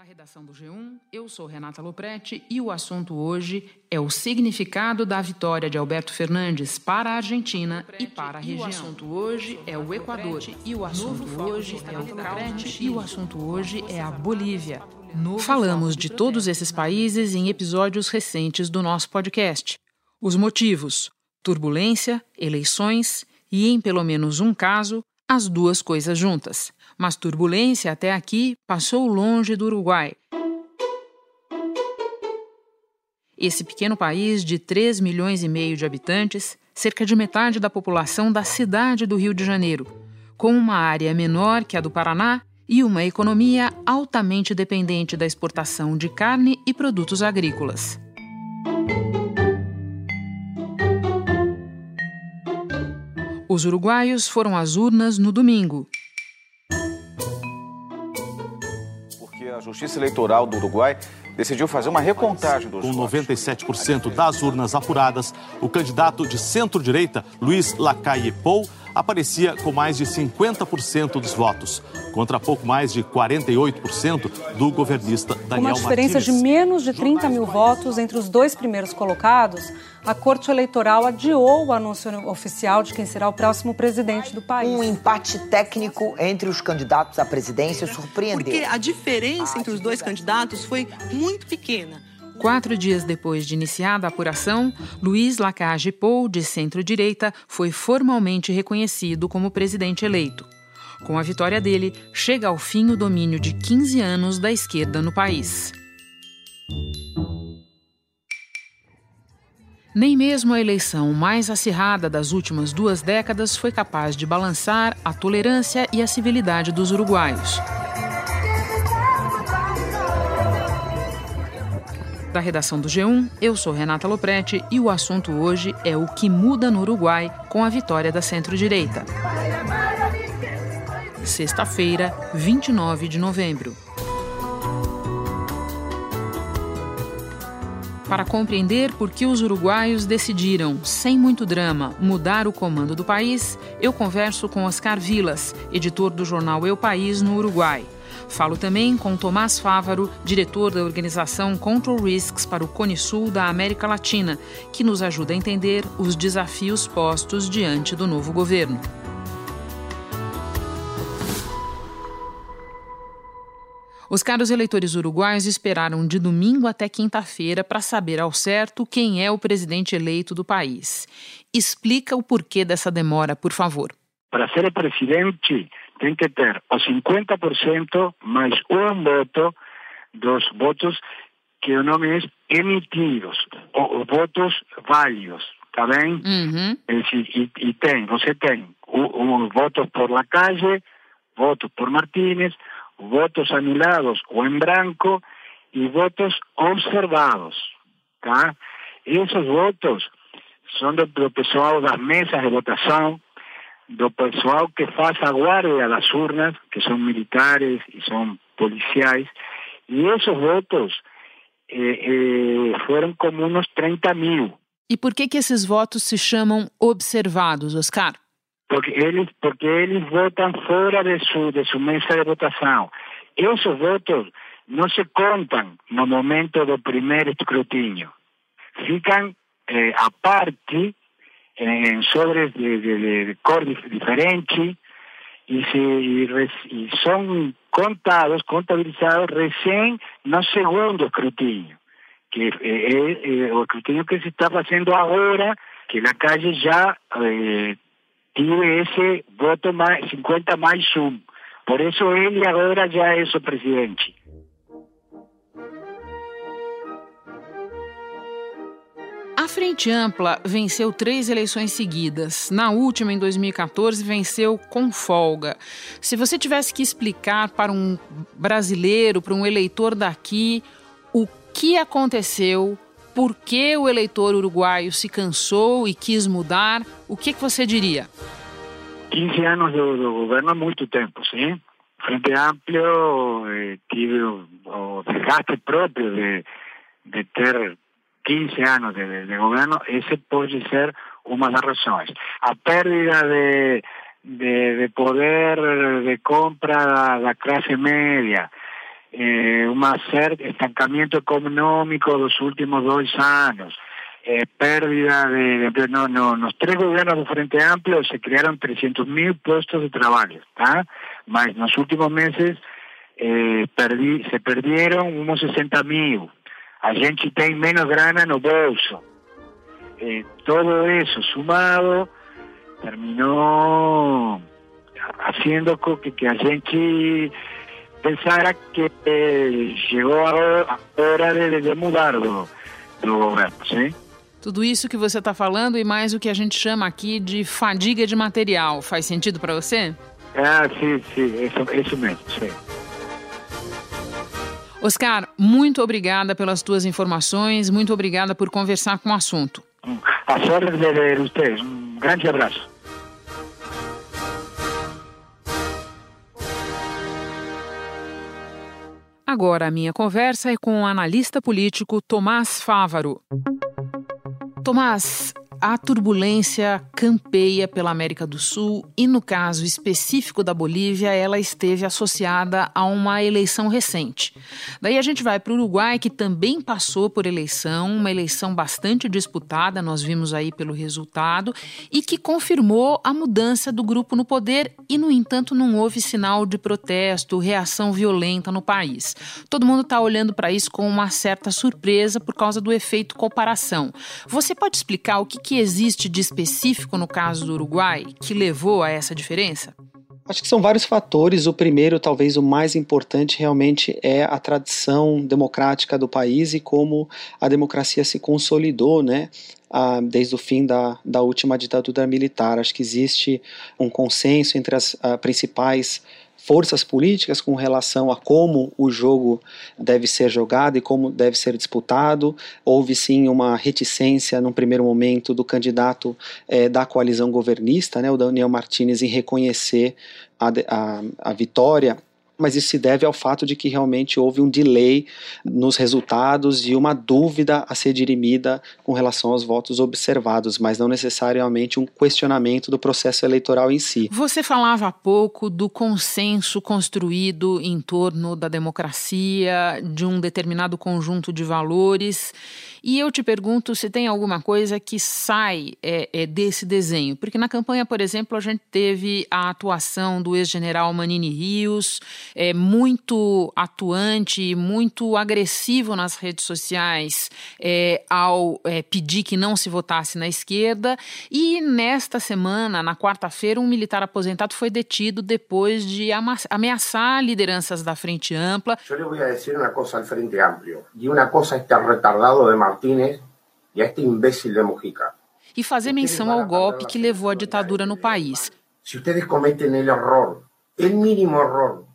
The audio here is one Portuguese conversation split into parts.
Da redação do G1, eu sou Renata Loprete e o assunto hoje é o significado da vitória de Alberto Fernandes para a Argentina e para a região. O assunto hoje é o Equador e o assunto hoje é o Ucrânia e o assunto hoje é a Bolívia. Falamos de todos esses países em episódios recentes do nosso podcast. Os motivos: turbulência, eleições e, em pelo menos um caso, as duas coisas juntas. Mas turbulência até aqui passou longe do Uruguai. Esse pequeno país de 3 milhões e meio de habitantes, cerca de metade da população da cidade do Rio de Janeiro, com uma área menor que a do Paraná e uma economia altamente dependente da exportação de carne e produtos agrícolas. Os uruguaios foram às urnas no domingo a Justiça Eleitoral do Uruguai decidiu fazer uma recontagem dos Com 97% das urnas apuradas, o candidato de centro-direita, Luiz Lacalle Pou, aparecia com mais de 50% dos votos, contra pouco mais de 48% do governista Daniel Com uma diferença Martínez. de menos de 30 mil votos entre os dois primeiros colocados, a Corte Eleitoral adiou o anúncio oficial de quem será o próximo presidente do país. Um empate técnico entre os candidatos à presidência surpreendeu. Porque a diferença entre os dois candidatos foi muito pequena. Quatro dias depois de iniciada a apuração, Luiz Lacage Pou, de centro-direita, foi formalmente reconhecido como presidente eleito. Com a vitória dele, chega ao fim o domínio de 15 anos da esquerda no país. Nem mesmo a eleição mais acirrada das últimas duas décadas foi capaz de balançar a tolerância e a civilidade dos uruguaios. Da redação do G1, eu sou Renata Loprete e o assunto hoje é o que muda no Uruguai com a vitória da centro-direita. Sexta-feira, 29 de novembro. Para compreender por que os uruguaios decidiram, sem muito drama, mudar o comando do país, eu converso com Oscar Vilas, editor do jornal Eu País no Uruguai. Falo também com Tomás Fávaro, diretor da organização Control Risks para o Cone Sul da América Latina, que nos ajuda a entender os desafios postos diante do novo governo. Os caros eleitores uruguaios esperaram de domingo até quinta-feira para saber ao certo quem é o presidente eleito do país. Explica o porquê dessa demora, por favor. Para ser presidente, tem que ter o 50% mais um voto dos votos que o nome é emitidos, ou votos válidos, tá bem? Uhum. E, e, tem, você tem votos por la calle, votos por Martínez, votos anulados ou em branco e votos observados, tá? Esses votos são do, do pessoal das mesas de votação, do pessoal que faz a guarda das urnas, que são militares e são policiais, e esses votos eh, eh, foram como uns 30 mil. E por que que esses votos se chamam observados, Oscar? Porque eles, porque eles votam fora de sua de sua mesa de votação. Esses votos não se contam no momento do primeiro escrutínio. Ficam eh, a parte en sobres de, de, de cor diferente y, se, y, res, y, son contados, contabilizados recién no segundo escrutinio, que eh, eh, el escrutinio que se está haciendo ahora, que la calle ya eh, tiene ese voto más, 50 más un. Por eso él ahora ya es el presidente. Frente Ampla venceu três eleições seguidas. Na última, em 2014, venceu com folga. Se você tivesse que explicar para um brasileiro, para um eleitor daqui, o que aconteceu, por que o eleitor uruguaio se cansou e quis mudar, o que, que você diria? 15 anos do, do governo é muito tempo, sim. Frente Amplio eh, tive o, o desgaste próprio de, de ter 15 anos de, de governo, esse pode ser uma das razões. A pérdida de, de, de poder de compra da, da classe média, eh, um certo estancamento econômico dos últimos dois anos, eh, pérdida de, de no, no, nos tres gobiernos do Frente Amplio se criaram 300 mil postos de trabalho, tá? Mas nos últimos meses eh, se perderam uns 60 mil. A gente tem menos grana no bolso. Eh, todo eso sumado terminó haciendo que, que a gente pensara que eh, chegou a hora de, de mudar do, do governo, sim? Tudo isso que você está falando e mais o que a gente chama aqui de fadiga de material, faz sentido para você? Ah, sim, sim, isso, isso mesmo, sim. Oscar, muito obrigada pelas tuas informações, muito obrigada por conversar com o assunto. A sorte de ver vocês. Um grande abraço. Agora a minha conversa é com o analista político Tomás Fávaro. Tomás, a turbulência campeia pela América do Sul e, no caso específico da Bolívia, ela esteve associada a uma eleição recente. Daí a gente vai para o Uruguai, que também passou por eleição, uma eleição bastante disputada, nós vimos aí pelo resultado, e que confirmou a mudança do grupo no poder e, no entanto, não houve sinal de protesto, reação violenta no país. Todo mundo está olhando para isso com uma certa surpresa por causa do efeito comparação. Você pode explicar o que que existe de específico no caso do Uruguai que levou a essa diferença? Acho que são vários fatores. O primeiro, talvez o mais importante, realmente é a tradição democrática do país e como a democracia se consolidou, né? Ah, desde o fim da, da última ditadura militar. Acho que existe um consenso entre as ah, principais forças políticas com relação a como o jogo deve ser jogado e como deve ser disputado. Houve sim uma reticência, num primeiro momento, do candidato eh, da coalizão governista, né, o Daniel Martinez, em reconhecer a, a, a vitória mas isso se deve ao fato de que realmente houve um delay nos resultados e uma dúvida a ser dirimida com relação aos votos observados, mas não necessariamente um questionamento do processo eleitoral em si. Você falava há pouco do consenso construído em torno da democracia, de um determinado conjunto de valores. E eu te pergunto se tem alguma coisa que sai é, é, desse desenho. Porque na campanha, por exemplo, a gente teve a atuação do ex-general Manini Rios, é, muito atuante, muito agressivo nas redes sociais é, ao é, pedir que não se votasse na esquerda. E nesta semana, na quarta-feira, um militar aposentado foi detido depois de ameaçar lideranças da Frente Ampla. Eu lhe vou dizer uma coisa ao Frente Amplio. E uma coisa está retardado de Martínez e a este imbécil de Mujica. E fazer menção ao golpe que levou à ditadura no país. Se vocês cometem o erro, o mínimo erro,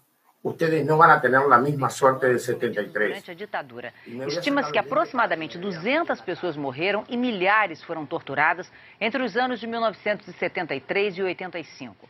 vocês não vão ter a mesma sorte de 73. Durante a ditadura, estima-se que aproximadamente 200 pessoas morreram e milhares foram torturadas entre os anos de 1973 e 85.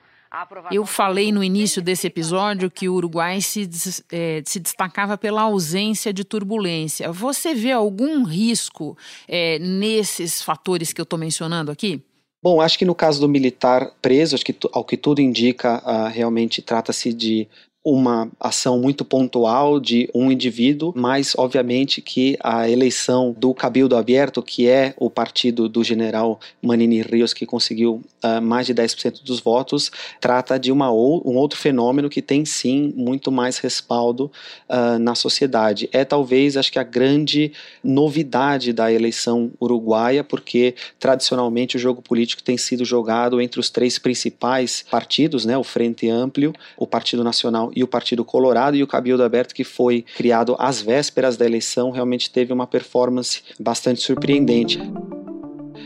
Eu falei no início desse episódio que o Uruguai se, é, se destacava pela ausência de turbulência. Você vê algum risco é, nesses fatores que eu estou mencionando aqui? Bom, acho que no caso do militar preso, acho que ao que tudo indica, uh, realmente trata-se de uma ação muito pontual de um indivíduo, mas obviamente que a eleição do Cabildo Aberto, que é o partido do general Manini Rios, que conseguiu uh, mais de 10% dos votos, trata de uma ou, um outro fenômeno que tem sim muito mais respaldo uh, na sociedade. É talvez, acho que a grande novidade da eleição uruguaia, porque tradicionalmente o jogo político tem sido jogado entre os três principais partidos, né, o Frente Amplio, o Partido Nacional e o Partido Colorado e o Cabildo Aberto, que foi criado às vésperas da eleição, realmente teve uma performance bastante surpreendente.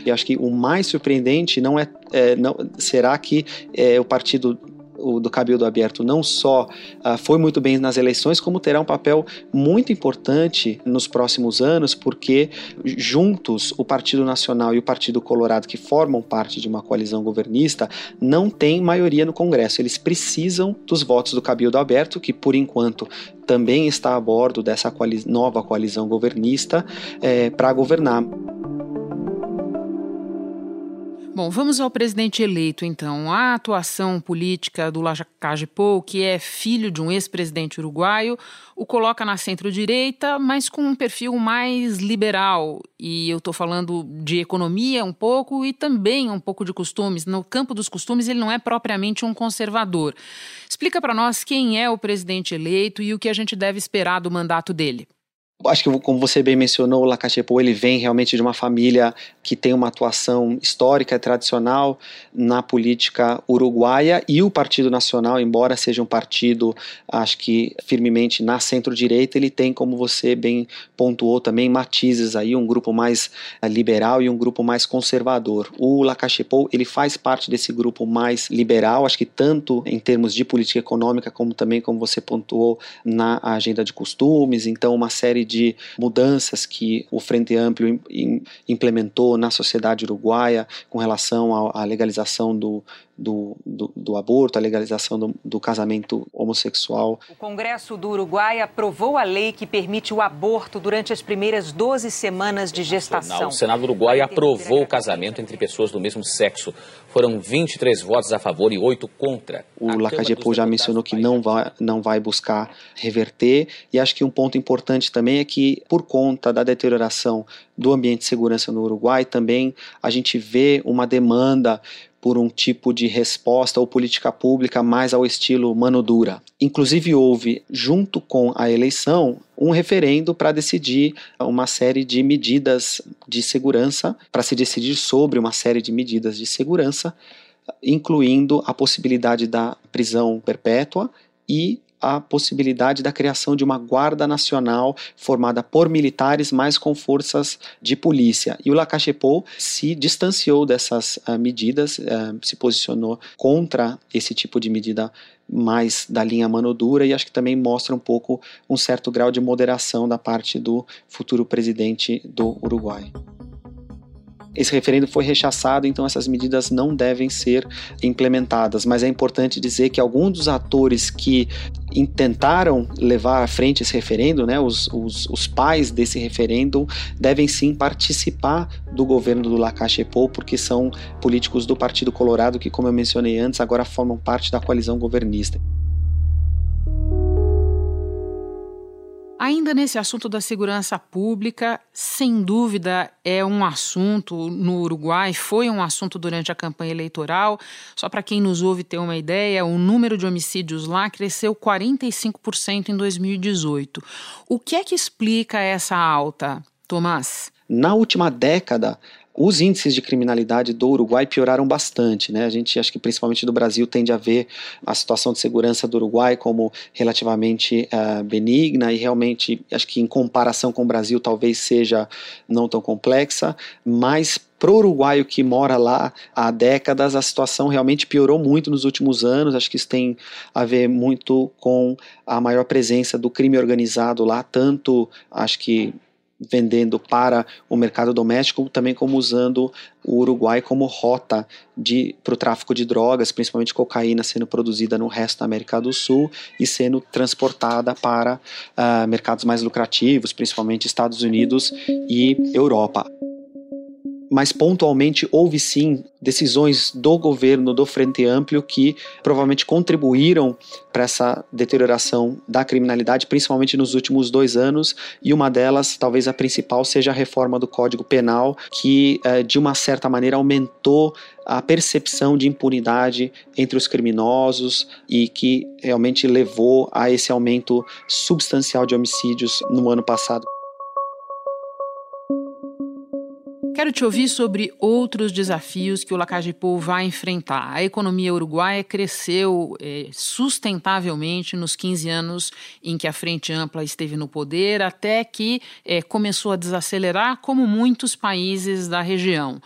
E acho que o mais surpreendente não é, é não, será que é, o partido o do Cabildo Aberto não só uh, foi muito bem nas eleições, como terá um papel muito importante nos próximos anos, porque juntos o Partido Nacional e o Partido Colorado, que formam parte de uma coalizão governista, não têm maioria no Congresso. Eles precisam dos votos do Cabildo Aberto, que por enquanto também está a bordo dessa nova coalizão governista, é, para governar. Bom, vamos ao presidente eleito, então. A atuação política do Lacage Pou, que é filho de um ex-presidente uruguaio, o coloca na centro-direita, mas com um perfil mais liberal. E eu estou falando de economia um pouco e também um pouco de costumes. No campo dos costumes, ele não é propriamente um conservador. Explica para nós quem é o presidente eleito e o que a gente deve esperar do mandato dele. Acho que, como você bem mencionou, o Lacachepou ele vem realmente de uma família que tem uma atuação histórica e tradicional na política uruguaia e o Partido Nacional, embora seja um partido, acho que firmemente na centro-direita, ele tem, como você bem pontuou também, matizes aí, um grupo mais eh, liberal e um grupo mais conservador. O Lacachepou ele faz parte desse grupo mais liberal, acho que tanto em termos de política econômica, como também, como você pontuou, na agenda de costumes, então uma série de mudanças que o Frente Amplio implementou na sociedade uruguaia com relação à legalização do, do, do, do, aborto, a legalização do, do, casamento homossexual. O Congresso do Uruguai aprovou a lei que permite o aborto durante as primeiras 12 semanas de gestação. O Senado Uruguai aprovou o casamento entre pessoas do mesmo sexo. Foram 23 votos a favor e 8 contra. O Lacagepo já mencionou que não vai, não vai buscar reverter, e acho que um ponto importante também é que, por conta da deterioração do ambiente de segurança no Uruguai, também a gente vê uma demanda por um tipo de resposta ou política pública mais ao estilo mano dura. Inclusive houve, junto com a eleição, um referendo para decidir uma série de medidas de segurança, para se decidir sobre uma série de medidas de segurança, incluindo a possibilidade da prisão perpétua e a possibilidade da criação de uma guarda nacional formada por militares, mas com forças de polícia. E o Lacachepou se distanciou dessas uh, medidas, uh, se posicionou contra esse tipo de medida mais da linha mano dura e acho que também mostra um pouco um certo grau de moderação da parte do futuro presidente do Uruguai. Esse referendo foi rechaçado, então essas medidas não devem ser implementadas. Mas é importante dizer que alguns dos atores que tentaram levar à frente esse referendo, né, os, os, os pais desse referendo, devem sim participar do governo do Lacachepou, porque são políticos do Partido Colorado que, como eu mencionei antes, agora formam parte da coalizão governista. Ainda nesse assunto da segurança pública, sem dúvida é um assunto no Uruguai, foi um assunto durante a campanha eleitoral. Só para quem nos ouve ter uma ideia, o número de homicídios lá cresceu 45% em 2018. O que é que explica essa alta, Tomás? Na última década, os índices de criminalidade do Uruguai pioraram bastante, né? A gente acho que principalmente do Brasil tende a ver a situação de segurança do Uruguai como relativamente uh, benigna e realmente acho que em comparação com o Brasil talvez seja não tão complexa, mas para o uruguaio que mora lá há décadas, a situação realmente piorou muito nos últimos anos. Acho que isso tem a ver muito com a maior presença do crime organizado lá, tanto acho que vendendo para o mercado doméstico, também como usando o Uruguai como rota para o tráfico de drogas, principalmente cocaína sendo produzida no resto da América do Sul e sendo transportada para uh, mercados mais lucrativos, principalmente Estados Unidos e Europa mas pontualmente houve sim decisões do governo do Frente Amplio que provavelmente contribuíram para essa deterioração da criminalidade, principalmente nos últimos dois anos, e uma delas, talvez a principal, seja a reforma do Código Penal, que eh, de uma certa maneira aumentou a percepção de impunidade entre os criminosos e que realmente levou a esse aumento substancial de homicídios no ano passado. Quero te ouvir sobre outros desafios que o Lacagepou vai enfrentar. A economia uruguaia cresceu é, sustentavelmente nos 15 anos em que a Frente Ampla esteve no poder, até que é, começou a desacelerar, como muitos países da região.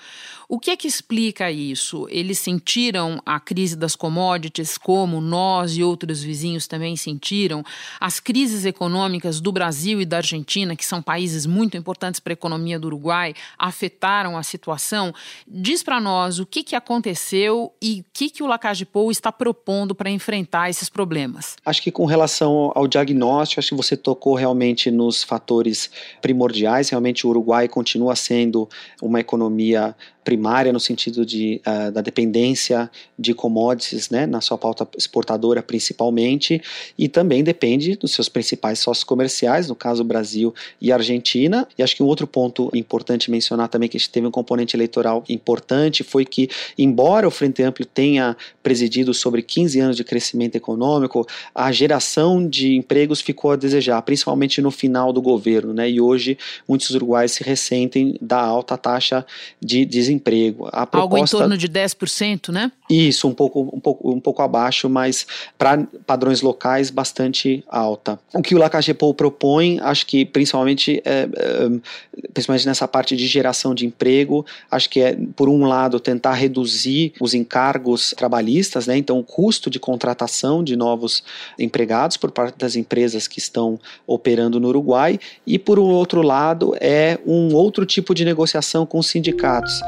O que é que explica isso? Eles sentiram a crise das commodities, como nós e outros vizinhos também sentiram? As crises econômicas do Brasil e da Argentina, que são países muito importantes para a economia do Uruguai, afetaram acertaram a situação. Diz para nós o que, que aconteceu e o que, que o Lacagepou está propondo para enfrentar esses problemas. Acho que com relação ao diagnóstico, acho que você tocou realmente nos fatores primordiais. Realmente o Uruguai continua sendo uma economia primária no sentido de, uh, da dependência de commodities, né, na sua pauta exportadora principalmente, e também depende dos seus principais sócios comerciais, no caso Brasil e Argentina. E acho que um outro ponto importante mencionar também que a gente teve um componente eleitoral importante foi que, embora o Frente Amplo tenha presidido sobre 15 anos de crescimento econômico, a geração de empregos ficou a desejar, principalmente no final do governo, né? E hoje muitos uruguaios se ressentem da alta taxa de desemprego. A proposta, Algo em torno de 10%, né? Isso, um pouco, um pouco, um pouco abaixo, mas para padrões locais bastante alta. O que o Lacagepou propõe, acho que principalmente, é, é, principalmente nessa parte de geração de emprego, acho que é, por um lado, tentar reduzir os encargos trabalhistas, né? então o custo de contratação de novos empregados por parte das empresas que estão operando no Uruguai, e por outro lado, é um outro tipo de negociação com os sindicatos.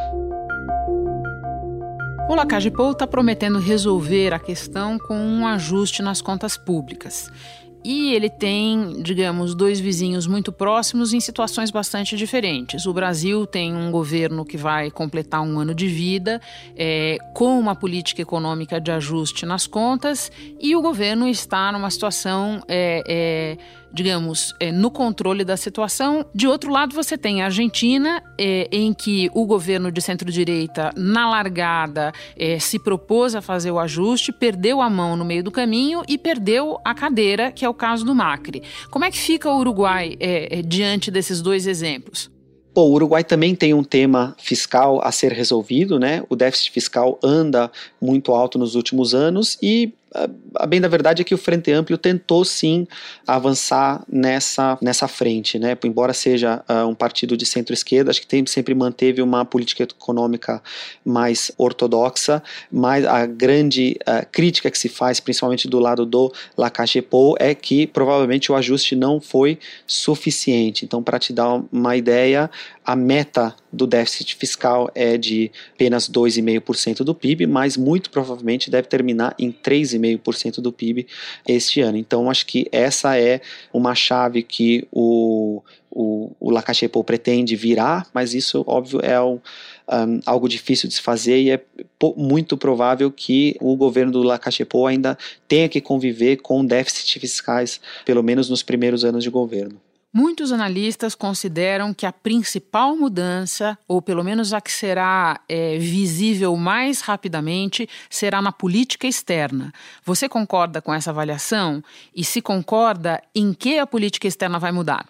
O Lacagepou está prometendo resolver a questão com um ajuste nas contas públicas. E ele tem, digamos, dois vizinhos muito próximos em situações bastante diferentes. O Brasil tem um governo que vai completar um ano de vida, é, com uma política econômica de ajuste nas contas, e o governo está numa situação. É, é, digamos, é, no controle da situação. De outro lado, você tem a Argentina, é, em que o governo de centro-direita, na largada, é, se propôs a fazer o ajuste, perdeu a mão no meio do caminho e perdeu a cadeira, que é o caso do Macri. Como é que fica o Uruguai diante desses dois exemplos? Bom, o Uruguai também tem um tema fiscal a ser resolvido, né? O déficit fiscal anda muito alto nos últimos anos e a bem da verdade é que o Frente Amplio tentou sim avançar nessa, nessa frente, né? Embora seja uh, um partido de centro-esquerda, acho que tem, sempre manteve uma política econômica mais ortodoxa, mas a grande uh, crítica que se faz, principalmente do lado do Lacagepou, é que provavelmente o ajuste não foi suficiente. Então, para te dar uma ideia, a meta do déficit fiscal é de apenas 2,5% do PIB, mas muito provavelmente deve terminar em 3,5% do PIB este ano. Então, acho que essa é uma chave que o, o, o Lacachepou pretende virar, mas isso, óbvio, é um, um, algo difícil de se fazer e é muito provável que o governo do Lacachepou ainda tenha que conviver com déficits fiscais, pelo menos nos primeiros anos de governo. Muitos analistas consideram que a principal mudança, ou pelo menos a que será é, visível mais rapidamente, será na política externa. Você concorda com essa avaliação? E se concorda, em que a política externa vai mudar?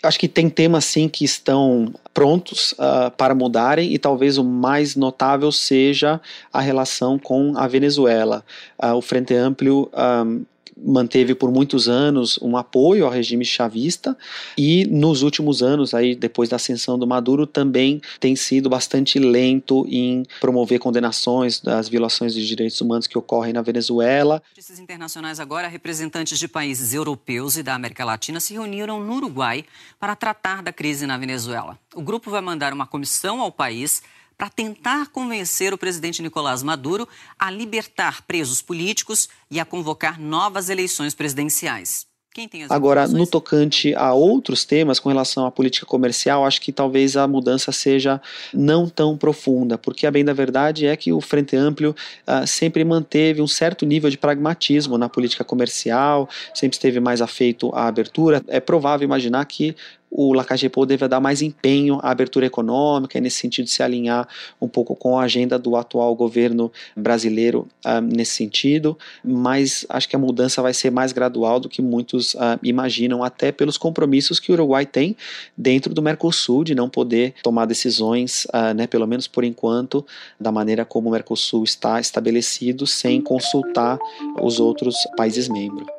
Acho que tem temas sim que estão prontos uh, para mudarem e talvez o mais notável seja a relação com a Venezuela. Uh, o Frente Amplio um, manteve por muitos anos um apoio ao regime chavista e nos últimos anos, aí depois da ascensão do Maduro, também tem sido bastante lento em promover condenações das violações dos direitos humanos que ocorrem na Venezuela. Notícias internacionais agora, representantes de países europeus e da América Latina se reuniram no Uruguai para tratar da crise na Venezuela. O grupo vai mandar uma comissão ao país para tentar convencer o presidente Nicolás Maduro a libertar presos políticos e a convocar novas eleições presidenciais. Agora, no tocante a outros temas com relação à política comercial, acho que talvez a mudança seja não tão profunda, porque a bem da verdade é que o Frente Amplio uh, sempre manteve um certo nível de pragmatismo na política comercial, sempre esteve mais afeito à abertura. É provável imaginar que o Lacagepou deve dar mais empenho à abertura econômica e nesse sentido se alinhar um pouco com a agenda do atual governo brasileiro uh, nesse sentido, mas acho que a mudança vai ser mais gradual do que muitos uh, imaginam, até pelos compromissos que o Uruguai tem dentro do Mercosul de não poder tomar decisões, uh, né, pelo menos por enquanto, da maneira como o Mercosul está estabelecido, sem consultar os outros países membros.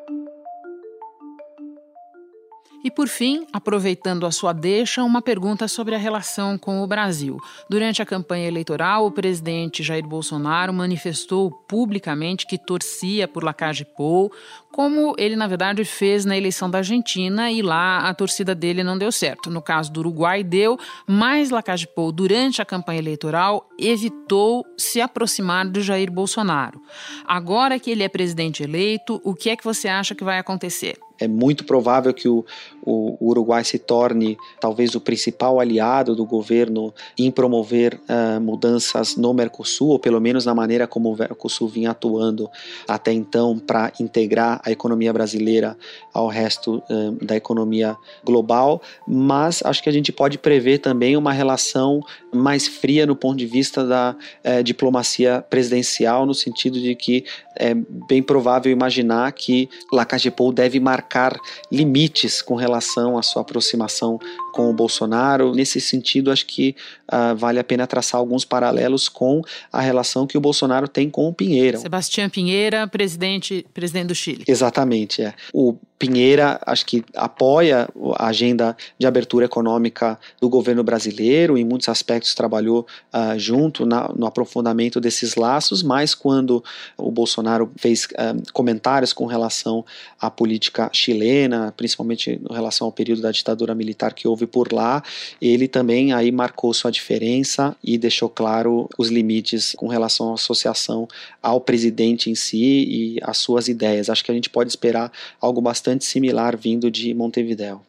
E por fim, aproveitando a sua deixa, uma pergunta sobre a relação com o Brasil. Durante a campanha eleitoral, o presidente Jair Bolsonaro manifestou publicamente que torcia por Lacage Pou, como ele na verdade fez na eleição da Argentina e lá a torcida dele não deu certo. No caso do Uruguai deu, mas Lacage Pou durante a campanha eleitoral evitou se aproximar de Jair Bolsonaro. Agora que ele é presidente eleito, o que é que você acha que vai acontecer? é muito provável que o, o, Uruguai se torne talvez o principal aliado do governo em promover uh, mudanças no Mercosul, ou pelo menos na maneira como o Mercosul vinha atuando até então para integrar a economia brasileira ao resto uh, da economia global. Mas acho que a gente pode prever também uma relação mais fria no ponto de vista da uh, diplomacia presidencial, no sentido de que é bem provável imaginar que Lacagepou deve marcar limites com relação à sua aproximação com o Bolsonaro. Nesse sentido, acho que uh, vale a pena traçar alguns paralelos com a relação que o Bolsonaro tem com o Pinheira. Sebastião Pinheira, presidente, presidente do Chile. Exatamente, é. O Pinheira, acho que apoia a agenda de abertura econômica do governo brasileiro, em muitos aspectos trabalhou uh, junto na, no aprofundamento desses laços, mas quando o Bolsonaro fez uh, comentários com relação à política chilena, principalmente em relação ao período da ditadura militar que houve por lá, ele também aí marcou sua diferença e deixou claro os limites com relação à associação ao presidente em si e às suas ideias. Acho que a gente pode esperar algo bastante similar vindo de Montevideo.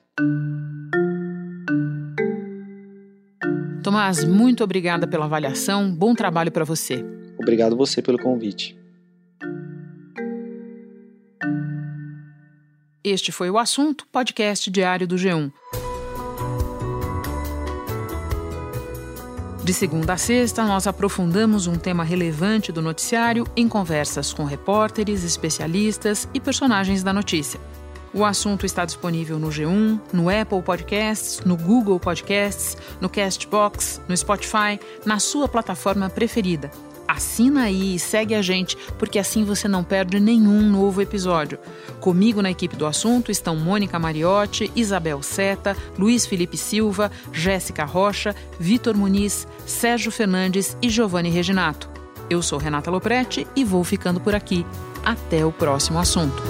Tomás, muito obrigada pela avaliação. Bom trabalho para você. Obrigado você pelo convite. Este foi o assunto, podcast diário do G1. De segunda a sexta, nós aprofundamos um tema relevante do noticiário em conversas com repórteres, especialistas e personagens da notícia. O assunto está disponível no G1, no Apple Podcasts, no Google Podcasts, no Castbox, no Spotify, na sua plataforma preferida. Assina aí e segue a gente, porque assim você não perde nenhum novo episódio. Comigo na equipe do assunto estão Mônica Mariotti, Isabel Seta, Luiz Felipe Silva, Jéssica Rocha, Vitor Muniz, Sérgio Fernandes e Giovanni Reginato. Eu sou Renata Loprete e vou ficando por aqui. Até o próximo assunto.